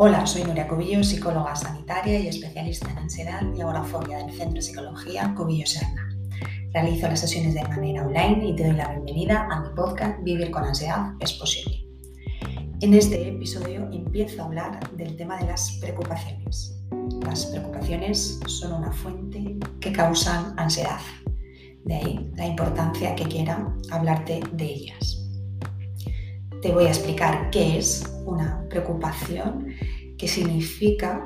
Hola, soy Nuria Cubillo, psicóloga sanitaria y especialista en ansiedad y agorafobia del Centro de Psicología Cubillo Serna. Realizo las sesiones de manera online y te doy la bienvenida a mi podcast Vivir con ansiedad es posible. En este episodio empiezo a hablar del tema de las preocupaciones. Las preocupaciones son una fuente que causan ansiedad. De ahí la importancia que quiera hablarte de ellas. Te voy a explicar qué es una preocupación, qué significa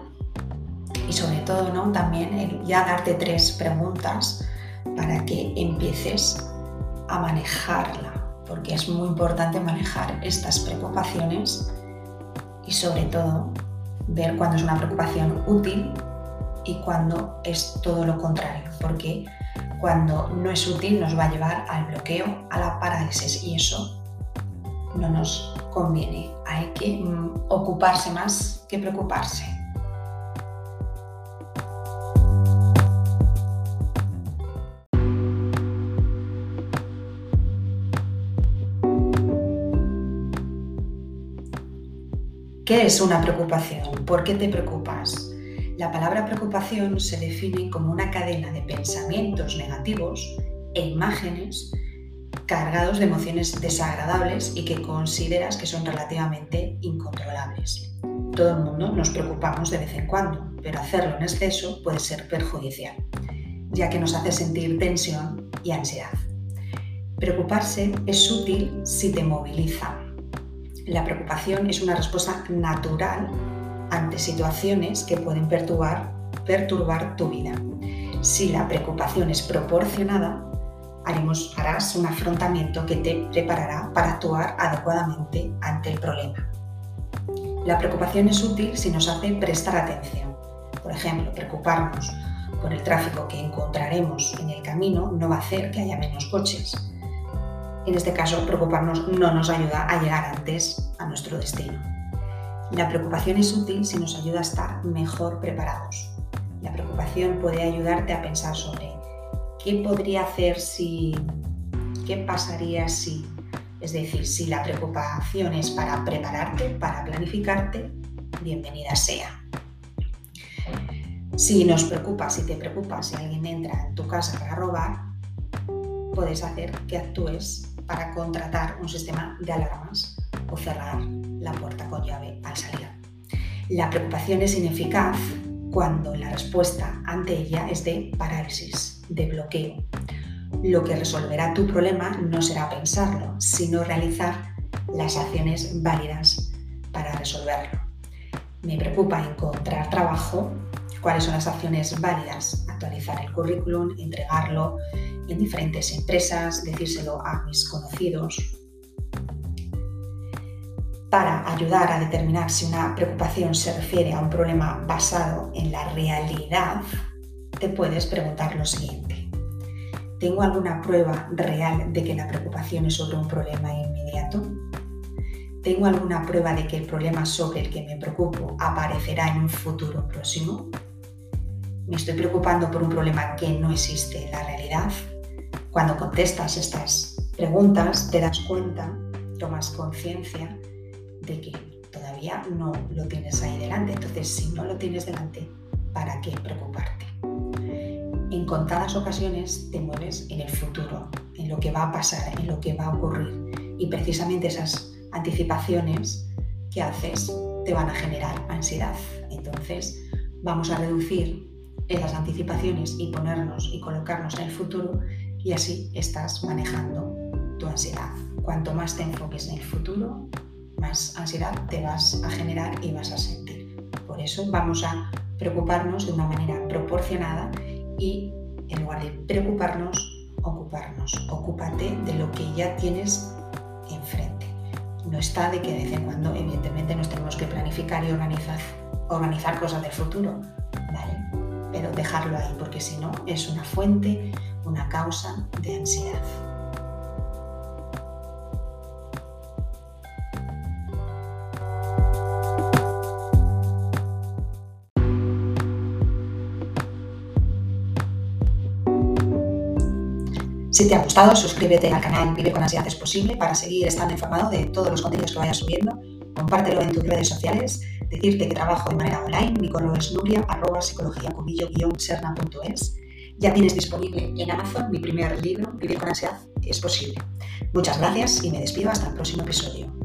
y sobre todo ¿no? también ya darte tres preguntas para que empieces a manejarla, porque es muy importante manejar estas preocupaciones y sobre todo ver cuándo es una preocupación útil y cuándo es todo lo contrario, porque cuando no es útil nos va a llevar al bloqueo, a la parálisis y eso no nos conviene. Hay que mm, ocuparse más que preocuparse. ¿Qué es una preocupación? ¿Por qué te preocupas? La palabra preocupación se define como una cadena de pensamientos negativos e imágenes cargados de emociones desagradables y que consideras que son relativamente incontrolables. Todo el mundo nos preocupamos de vez en cuando, pero hacerlo en exceso puede ser perjudicial, ya que nos hace sentir tensión y ansiedad. Preocuparse es útil si te moviliza. La preocupación es una respuesta natural ante situaciones que pueden perturbar, perturbar tu vida. Si la preocupación es proporcionada, haremos, harás un afrontamiento que te preparará para actuar adecuadamente ante el problema. La preocupación es útil si nos hace prestar atención. Por ejemplo, preocuparnos por el tráfico que encontraremos en el camino no va a hacer que haya menos coches. En este caso, preocuparnos no nos ayuda a llegar antes a nuestro destino. La preocupación es útil si nos ayuda a estar mejor preparados. La preocupación puede ayudarte a pensar sobre ¿qué podría hacer si, qué pasaría si? Es decir, si la preocupación es para prepararte, para planificarte, bienvenida sea. Si nos preocupa, si te preocupa, si alguien entra en tu casa para robar, puedes hacer que actúes para contratar un sistema de alarmas o cerrar la puerta con llave al salir. La preocupación es ineficaz cuando la respuesta ante ella es de parálisis, de bloqueo. Lo que resolverá tu problema no será pensarlo, sino realizar las acciones válidas para resolverlo. Me preocupa encontrar trabajo. ¿Cuáles son las acciones válidas? Actualizar el currículum, entregarlo en diferentes empresas, decírselo a mis conocidos, para ayudar a determinar si una preocupación se refiere a un problema basado en la realidad, te puedes preguntar lo siguiente. ¿Tengo alguna prueba real de que la preocupación es sobre un problema inmediato? ¿Tengo alguna prueba de que el problema sobre el que me preocupo aparecerá en un futuro próximo? ¿Me estoy preocupando por un problema que no existe en la realidad? Cuando contestas estas preguntas te das cuenta, tomas conciencia de que todavía no lo tienes ahí delante. Entonces, si no lo tienes delante, ¿para qué preocuparte? En contadas ocasiones te mueves en el futuro, en lo que va a pasar, en lo que va a ocurrir. Y precisamente esas anticipaciones que haces te van a generar ansiedad. Entonces, vamos a reducir esas anticipaciones y ponernos y colocarnos en el futuro y así estás manejando tu ansiedad. Cuanto más te enfoques en el futuro, más ansiedad te vas a generar y vas a sentir. Por eso vamos a preocuparnos de una manera proporcionada y en lugar de preocuparnos, ocuparnos. Ocúpate de lo que ya tienes enfrente. No está de que de vez en cuando, evidentemente, nos tenemos que planificar y organizar, organizar cosas del futuro, ¿vale? Pero dejarlo ahí, porque si no, es una fuente, una causa de ansiedad. Si te ha gustado, suscríbete al canal Vive con Ansiedad es Posible para seguir estando informado de todos los contenidos que vaya subiendo. Compártelo en tus redes sociales. decirte que trabajo de manera online, mi correo es nuria sernaes Ya tienes disponible en Amazon mi primer libro, Vivir con ansiedad es posible. Muchas gracias y me despido hasta el próximo episodio.